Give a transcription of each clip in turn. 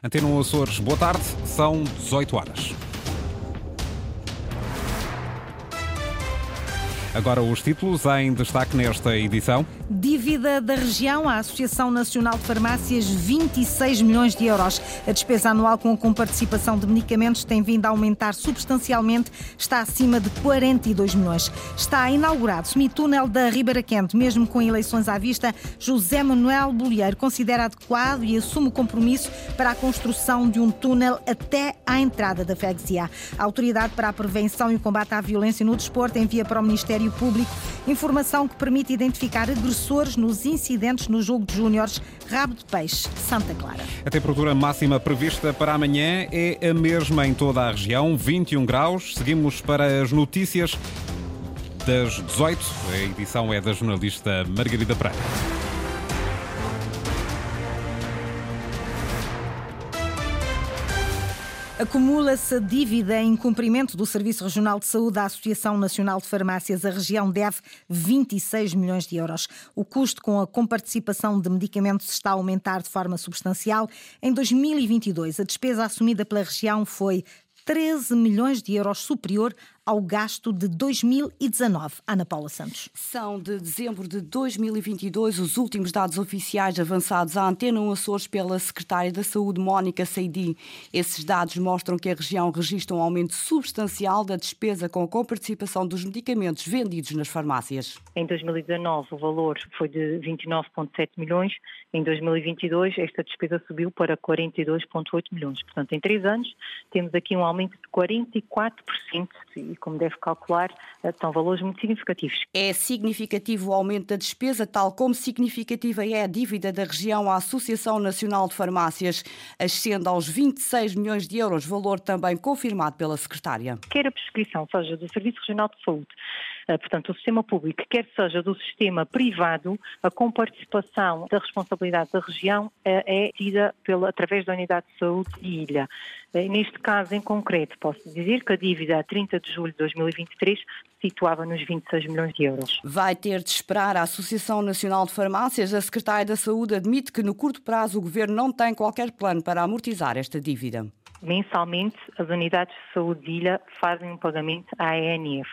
Antena Açores, boa tarde, são 18 horas. Agora os títulos em destaque nesta edição. Dívida da região, a Associação Nacional de Farmácias, 26 milhões de euros. A despesa anual com a comparticipação de medicamentos tem vindo a aumentar substancialmente, está acima de 42 milhões. Está inaugurado semitúnel da Ribeira Quente, mesmo com eleições à vista. José Manuel Bolieiro considera adequado e assume o compromisso para a construção de um túnel até à entrada da freguesia. A Autoridade para a Prevenção e o Combate à Violência no Desporto envia para o Ministério Público informação que permite identificar agressores nos incidentes no jogo de júniores Rabo de Peixe, Santa Clara. A temperatura máxima prevista para amanhã é a mesma em toda a região, 21 graus. Seguimos para as notícias das 18. A edição é da jornalista Margarida Pereira. Acumula-se a dívida em cumprimento do Serviço Regional de Saúde à Associação Nacional de Farmácias. A região deve 26 milhões de euros. O custo com a comparticipação de medicamentos está a aumentar de forma substancial. Em 2022, a despesa assumida pela região foi 13 milhões de euros superior ao gasto de 2019. Ana Paula Santos. São de dezembro de 2022 os últimos dados oficiais avançados à Antena 1 Açores pela Secretária da Saúde, Mónica Seidi. Esses dados mostram que a região registra um aumento substancial da despesa com a comparticipação dos medicamentos vendidos nas farmácias. Em 2019 o valor foi de 29,7 milhões, em 2022 esta despesa subiu para 42,8 milhões. Portanto, em três anos temos aqui um aumento de 44% e como deve calcular, eh, são valores muito significativos. É significativo o aumento da despesa, tal como significativa é a dívida da região à Associação Nacional de Farmácias, ascende aos 26 milhões de euros, valor também confirmado pela secretária. Quer a prescrição seja do Serviço Regional de Saúde, eh, portanto, o sistema público, quer seja do sistema privado, a comparticipação da responsabilidade da região eh, é tida pela, através da Unidade de Saúde de Ilha. Neste caso em concreto, posso dizer que a dívida a 30 de julho julho de 2023 situava nos 26 milhões de euros. Vai ter de esperar a Associação Nacional de Farmácias. A Secretária da Saúde admite que no curto prazo o Governo não tem qualquer plano para amortizar esta dívida. Mensalmente, as unidades de saúde de ilha fazem um pagamento à ANF.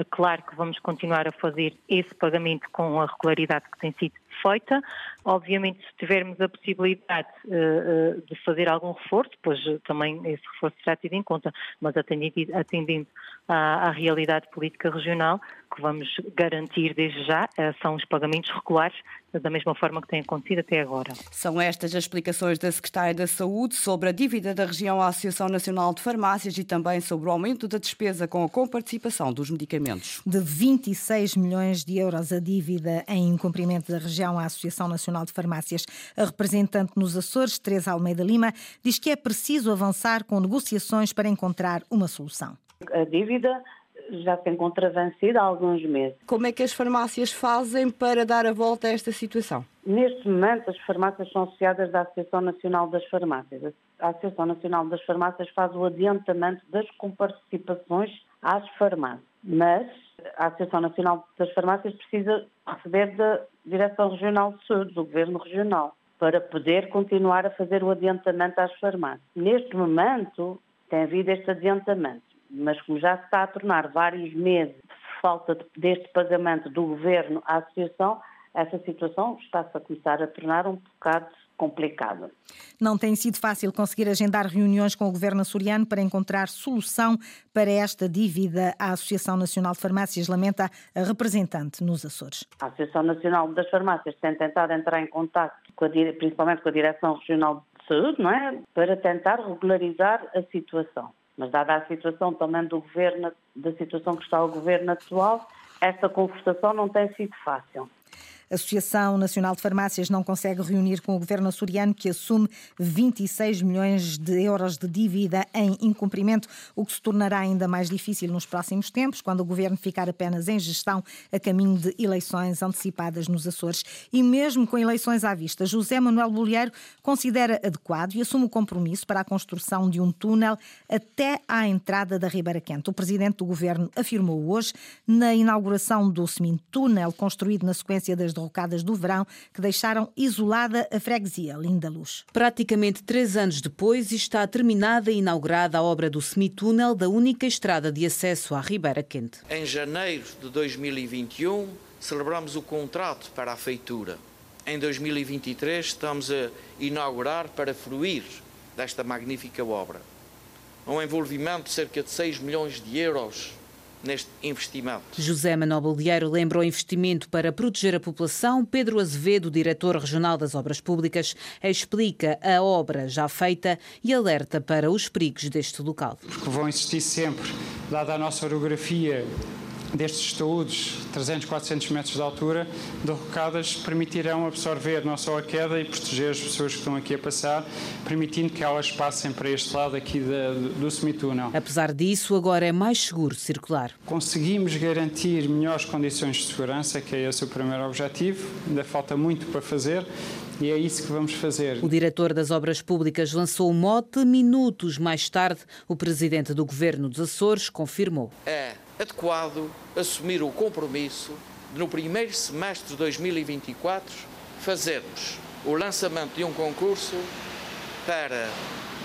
É claro que vamos continuar a fazer esse pagamento com a regularidade que tem sido feita. Obviamente, se tivermos a possibilidade uh, de fazer algum reforço, depois também esse reforço será tido em conta, mas atendendo à, à realidade política regional, que vamos garantir desde já uh, são os pagamentos regulares, da mesma forma que tem acontecido até agora. São estas as explicações da Secretária da Saúde sobre a dívida da região à Associação Nacional de Farmácias e também sobre o aumento da despesa com a comparticipação dos medicamentos. De 26 milhões de euros a dívida em incumprimento da região à Associação Nacional de Farmácias. A representante nos Açores, Teresa Almeida Lima, diz que é preciso avançar com negociações para encontrar uma solução. A dívida já se encontra vencida há alguns meses. Como é que as farmácias fazem para dar a volta a esta situação? Neste momento, as farmácias são associadas da Associação Nacional das Farmácias. A Associação Nacional das Farmácias faz o adiantamento das comparticipações às farmácias. Mas a Associação Nacional das Farmácias precisa receber da Direção Regional Saúde, do Governo Regional, para poder continuar a fazer o adiantamento às farmácias. Neste momento, tem havido este adiantamento, mas como já se está a tornar vários meses de falta deste pagamento do Governo à Associação, essa situação está-se a começar a tornar um bocado complicada. Não tem sido fácil conseguir agendar reuniões com o governo açoriano para encontrar solução para esta dívida. A Associação Nacional de Farmácias lamenta a representante nos Açores. A Associação Nacional das Farmácias tem tentado entrar em contato, com a, principalmente com a Direção Regional de Saúde, não é? para tentar regularizar a situação. Mas dada a situação também do governo, da situação que está o governo atual, esta conversação não tem sido fácil. A Associação Nacional de Farmácias não consegue reunir com o governo açoriano, que assume 26 milhões de euros de dívida em incumprimento, o que se tornará ainda mais difícil nos próximos tempos, quando o governo ficar apenas em gestão a caminho de eleições antecipadas nos Açores. E mesmo com eleições à vista, José Manuel Bolheiro considera adequado e assume o compromisso para a construção de um túnel até à entrada da Ribeira Quente. O presidente do governo afirmou hoje, na inauguração do túnel construído na sequência das derrocadas do verão que deixaram isolada a freguesia Linda Luz. Praticamente três anos depois está terminada e inaugurada a obra do semitúnel da única estrada de acesso à Ribeira Quente. Em janeiro de 2021 celebramos o contrato para a feitura. Em 2023 estamos a inaugurar para fruir desta magnífica obra. Um envolvimento de cerca de 6 milhões de euros neste investimento. José Manuel Baldeiro lembra o investimento para proteger a população. Pedro Azevedo, diretor regional das Obras Públicas, explica a obra já feita e alerta para os perigos deste local. Porque vão existir sempre, dada a nossa orografia destes estudos, 300, 400 metros de altura, derrocadas, permitirão absorver não só a queda e proteger as pessoas que estão aqui a passar, permitindo que elas passem para este lado aqui do semitúnel. Apesar disso, agora é mais seguro circular. Conseguimos garantir melhores condições de segurança, que é esse o primeiro objetivo. Ainda falta muito para fazer, e é isso que vamos fazer. O diretor das Obras Públicas lançou o mote. Minutos mais tarde, o presidente do governo dos Açores confirmou. É adequado assumir o compromisso de, no primeiro semestre de 2024, fazermos o lançamento de um concurso para,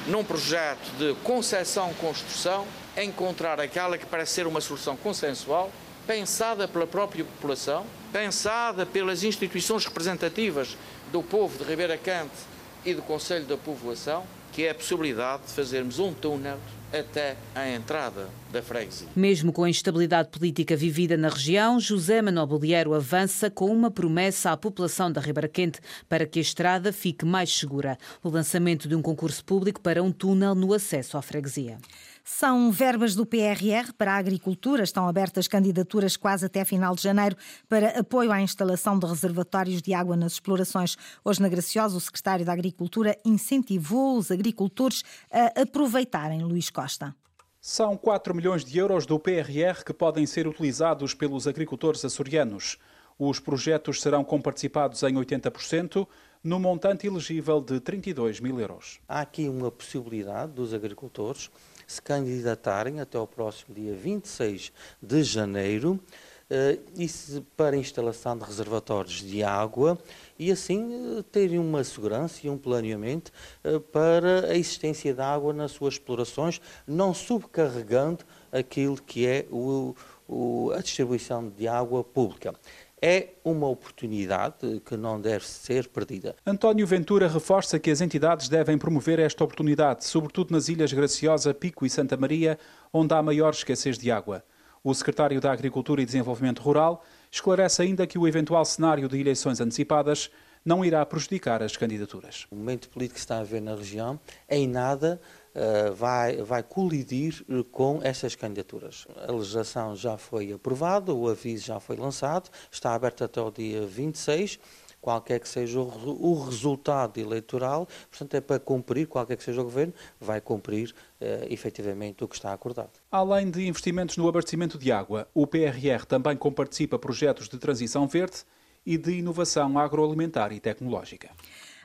num projeto de concessão-construção, encontrar aquela que parece ser uma solução consensual, pensada pela própria população, pensada pelas instituições representativas do povo de Ribeira Cante e do Conselho da Povoação, que é a possibilidade de fazermos um túnel até à entrada da freguesia. Mesmo com a instabilidade política vivida na região, José Manuel Bolieiro avança com uma promessa à população da Ribeira Quente para que a estrada fique mais segura: o lançamento de um concurso público para um túnel no acesso à freguesia. São verbas do PRR para a agricultura. Estão abertas candidaturas quase até final de janeiro para apoio à instalação de reservatórios de água nas explorações. Hoje, na Graciosa, o secretário da Agricultura incentivou os agricultores a aproveitarem Luís Costa. São 4 milhões de euros do PRR que podem ser utilizados pelos agricultores açorianos. Os projetos serão comparticipados em 80%, no montante elegível de 32 mil euros. Há aqui uma possibilidade dos agricultores se candidatarem até o próximo dia 26 de janeiro Uh, para instalação de reservatórios de água e assim uh, terem uma segurança e um planeamento uh, para a existência de água nas suas explorações, não subcarregando aquilo que é o, o, a distribuição de água pública é uma oportunidade que não deve ser perdida. António Ventura reforça que as entidades devem promover esta oportunidade, sobretudo nas ilhas Graciosa, Pico e Santa Maria, onde há maior escassez de água. O secretário da Agricultura e Desenvolvimento Rural esclarece ainda que o eventual cenário de eleições antecipadas não irá prejudicar as candidaturas. O momento político que está a haver na região, em nada uh, vai, vai colidir eh, com essas candidaturas. A legislação já foi aprovada, o aviso já foi lançado, está aberto até o dia 26 qualquer que seja o, resultado eleitoral, portanto é para cumprir, qualquer que seja o governo, vai cumprir uh, efetivamente o que está acordado. Além de investimentos no abastecimento de água, o PRR também comparticipa projetos de transição verde e de inovação agroalimentar e tecnológica.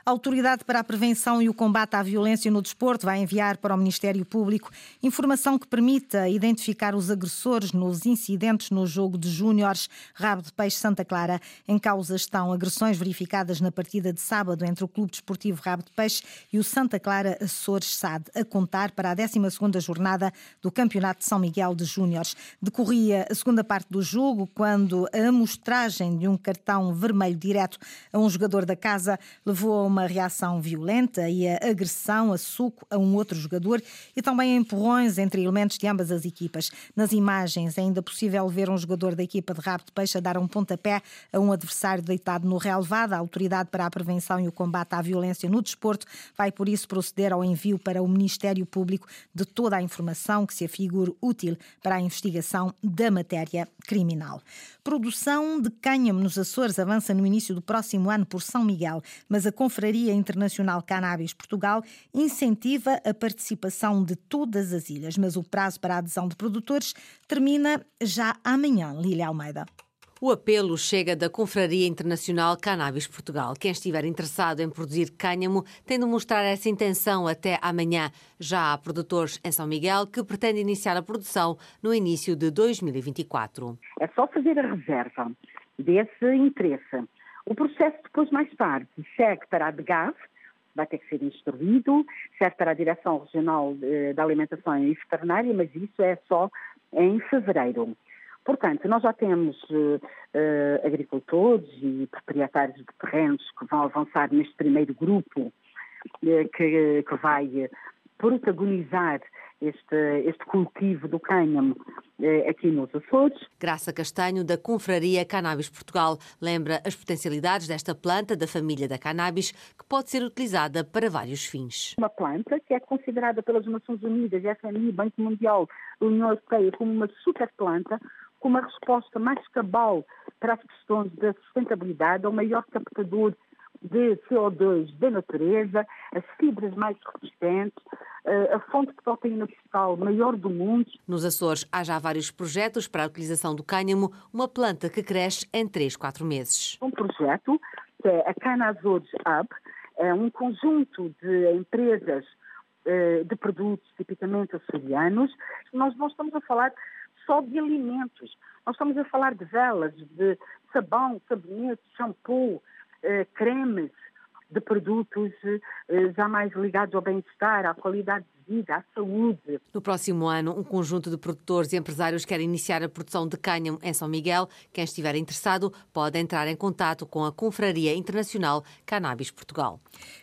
A Autoridade para a Prevenção e o Combate à Violência no Desporto vai enviar para o Ministério Público informação que permita identificar os agressores nos incidentes no jogo de Júniores Rabo de Peixe Santa Clara. Em causa estão agressões verificadas na partida de sábado entre o Clube Desportivo Rabo de Peixe e o Santa Clara Açores SAD, a contar para a 12ª jornada do Campeonato de São Miguel de Júniores. Decorria a segunda parte do jogo quando a amostragem de um cartão vermelho direto a um jogador da casa levou a uma reação violenta e a agressão a suco a um outro jogador e também empurrões entre elementos de ambas as equipas. Nas imagens é ainda possível ver um jogador da equipa de rabo de peixe a dar um pontapé a um adversário deitado no relevado. A Autoridade para a Prevenção e o Combate à Violência no Desporto vai, por isso, proceder ao envio para o Ministério Público de toda a informação que se afigure útil para a investigação da matéria criminal. Produção de cânhamo nos Açores avança no início do próximo ano por São Miguel, mas a Confraria Internacional Cannabis Portugal incentiva a participação de todas as ilhas, mas o prazo para a adesão de produtores termina já amanhã. Lília Almeida. O apelo chega da Confraria Internacional Cannabis Portugal. Quem estiver interessado em produzir cânhamo tem de mostrar essa intenção até amanhã. Já há produtores em São Miguel que pretendem iniciar a produção no início de 2024. É só fazer a reserva desse interesse. O processo depois, mais tarde, segue para a DGAV, vai ter que ser instruído, serve para a Direção Regional da Alimentação e Veterinária, mas isso é só em fevereiro. Portanto, nós já temos uh, uh, agricultores e proprietários de terrenos que vão avançar neste primeiro grupo uh, que, que, vai protagonizar este, este cultivo do cânhamo aqui nos Açores. Graça Castanho, da Confraria Cannabis Portugal, lembra as potencialidades desta planta da família da cannabis, que pode ser utilizada para vários fins. Uma planta que é considerada pelas Nações Unidas, FMI, Banco Mundial, União Europeia, como uma superplanta, com uma resposta mais cabal para as questões da sustentabilidade, ao maior captador de CO2 da natureza, as fibras mais resistentes, eh, a fonte de proteína vegetal maior do mundo. Nos Açores há já vários projetos para a utilização do cânhamo, uma planta que cresce em 3, 4 meses. Um projeto que é a Cana Açores Hub, é um conjunto de empresas eh, de produtos tipicamente açorianos. Nós não estamos a falar só de alimentos, nós estamos a falar de velas, de sabão, sabonete, shampoo, cremes, de produtos eh, já mais ligados ao bem-estar, à qualidade de vida, à saúde. No próximo ano, um conjunto de produtores e empresários quer iniciar a produção de cânhamo em São Miguel. Quem estiver interessado pode entrar em contato com a Confraria Internacional Cannabis Portugal.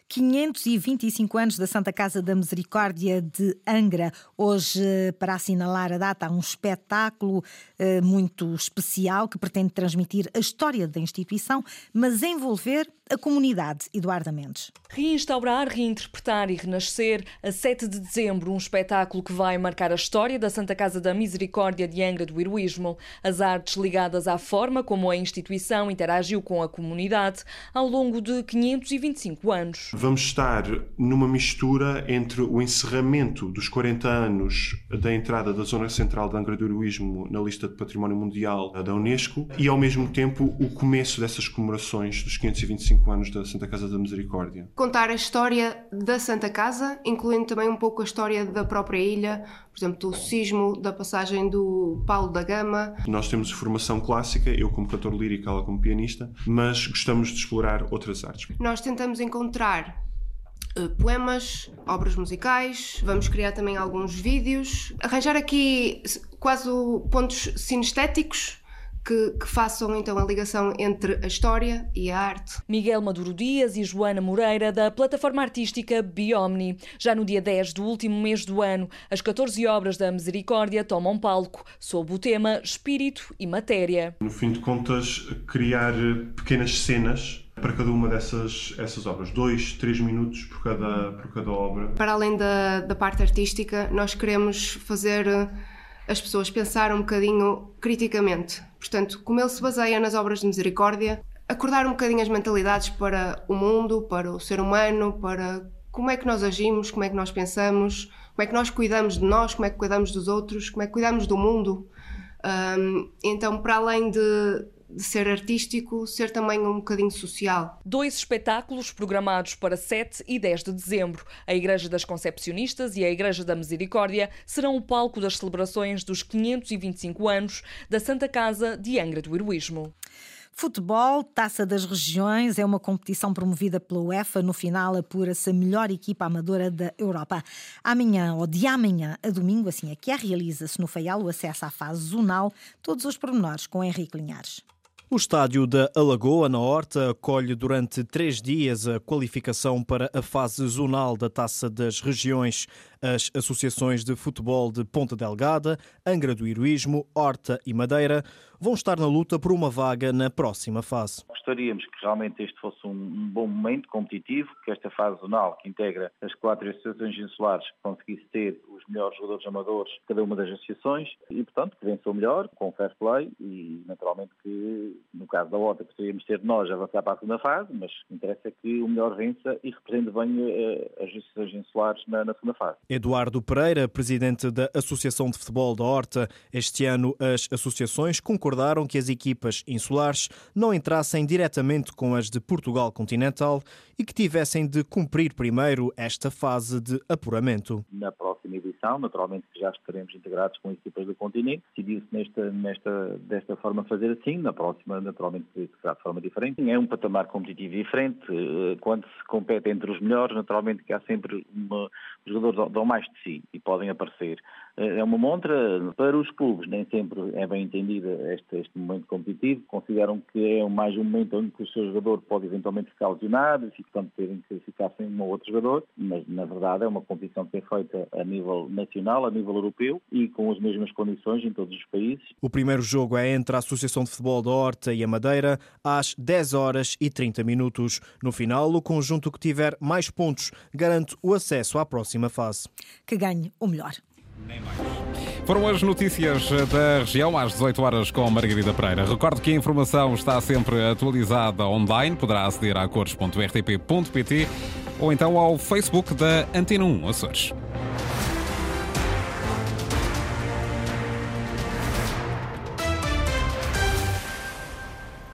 525 anos da Santa Casa da Misericórdia de Angra. Hoje, para assinalar a data, há um espetáculo eh, muito especial que pretende transmitir a história da instituição, mas envolver a comunidade. Eduardo Mendes. Reinstaurar, reinterpretar e renascer a 7 de dezembro, um espetáculo que vai marcar a história da Santa Casa da Misericórdia de Angra do Heroísmo. As artes ligadas à forma como a instituição interagiu com a comunidade ao longo de 525 anos vamos estar numa mistura entre o encerramento dos 40 anos da entrada da Zona Central de Angra do Heroísmo na lista de Património Mundial da Unesco e, ao mesmo tempo, o começo dessas comemorações dos 525 anos da Santa Casa da Misericórdia. Contar a história da Santa Casa, incluindo também um pouco a história da própria ilha, por exemplo, do sismo, da passagem do Paulo da Gama. Nós temos formação clássica, eu como cantor lírico, ela como pianista, mas gostamos de explorar outras artes. Nós tentamos encontrar uh, poemas, obras musicais, vamos criar também alguns vídeos, arranjar aqui quase pontos sinestéticos que, que, façam então a ligação entre a história e a arte. Miguel Maduro Dias e Joana Moreira, da plataforma artística Biomni. Já no dia 10 do último mês do ano, as 14 obras da Misericórdia tomam palco, sob o tema Espírito e Matéria. No fim de contas, criar pequenas cenas para cada uma dessas essas obras, dois, três minutos por cada, por cada obra. Para além da, da parte artística, nós queremos fazer as pessoas pensar um bocadinho criticamente. Portanto, como ele se baseia nas obras de misericórdia, acordar um bocadinho as mentalidades para o mundo, para o ser humano, para como é que nós agimos, como é que nós pensamos, como é que nós cuidamos de nós, como é que cuidamos dos outros, como é que cuidamos do mundo. Um, então, para além de, de ser artístico, ser também um bocadinho social. Dois espetáculos programados para 7 e 10 de dezembro. A Igreja das Concepcionistas e a Igreja da Misericórdia serão o palco das celebrações dos 525 anos da Santa Casa de Angra do Heroísmo. Futebol, Taça das Regiões, é uma competição promovida pela UEFA. No final, apura-se a melhor equipa amadora da Europa. Amanhã, ou de amanhã a domingo, assim é que é, realiza-se no Feial o acesso à fase zonal. Todos os pormenores com Henrique Linhares. O estádio da Alagoa, na Horta, acolhe durante três dias a qualificação para a fase zonal da Taça das Regiões. As associações de futebol de Ponta Delgada, Angra do Heroísmo, Horta e Madeira vão estar na luta por uma vaga na próxima fase. Gostaríamos que realmente este fosse um bom momento competitivo, que esta fase zonal, que integra as quatro associações insulares, conseguisse ter os melhores jogadores amadores de cada uma das associações e, portanto, que vença o melhor, com fair play e, naturalmente, que no caso da Horta gostaríamos de ter nós avançar para a segunda fase, mas interessa que o melhor vença e represente bem uh, as associações insulares na, na segunda fase. Eduardo Pereira, presidente da Associação de Futebol da Horta, este ano as associações concordaram que as equipas insulares não entrassem diretamente com as de Portugal continental e que tivessem de cumprir primeiro esta fase de apuramento. Na próxima edição, naturalmente que já estaremos integrados com equipas do continente, decidiu-se nesta, nesta, desta forma fazer assim, na próxima naturalmente será de forma diferente. É um patamar competitivo diferente, eh, quando se compete entre os melhores, naturalmente que há sempre uma, os jogadores dão mais de si e podem aparecer. É uma montra para os clubes, nem sempre é bem entendida este, este momento competitivo. Consideram que é mais um momento onde o seu jogador pode eventualmente ficar lesionado e, portanto, terem que ficar sem um ou outro jogador, mas, na verdade, é uma competição que é feita a nível nacional, a nível europeu e com as mesmas condições em todos os países. O primeiro jogo é entre a Associação de Futebol da Horta e a Madeira, às 10 horas e 30 minutos. No final, o conjunto que tiver mais pontos garante o acesso à próxima fase. Que ganhe o melhor. Nem mais. Foram as notícias da região às 18 horas com Margarida Pereira. Recordo que a informação está sempre atualizada online. Poderá aceder a cores.rtp.pt ou então ao Facebook da Antena 1 Açores.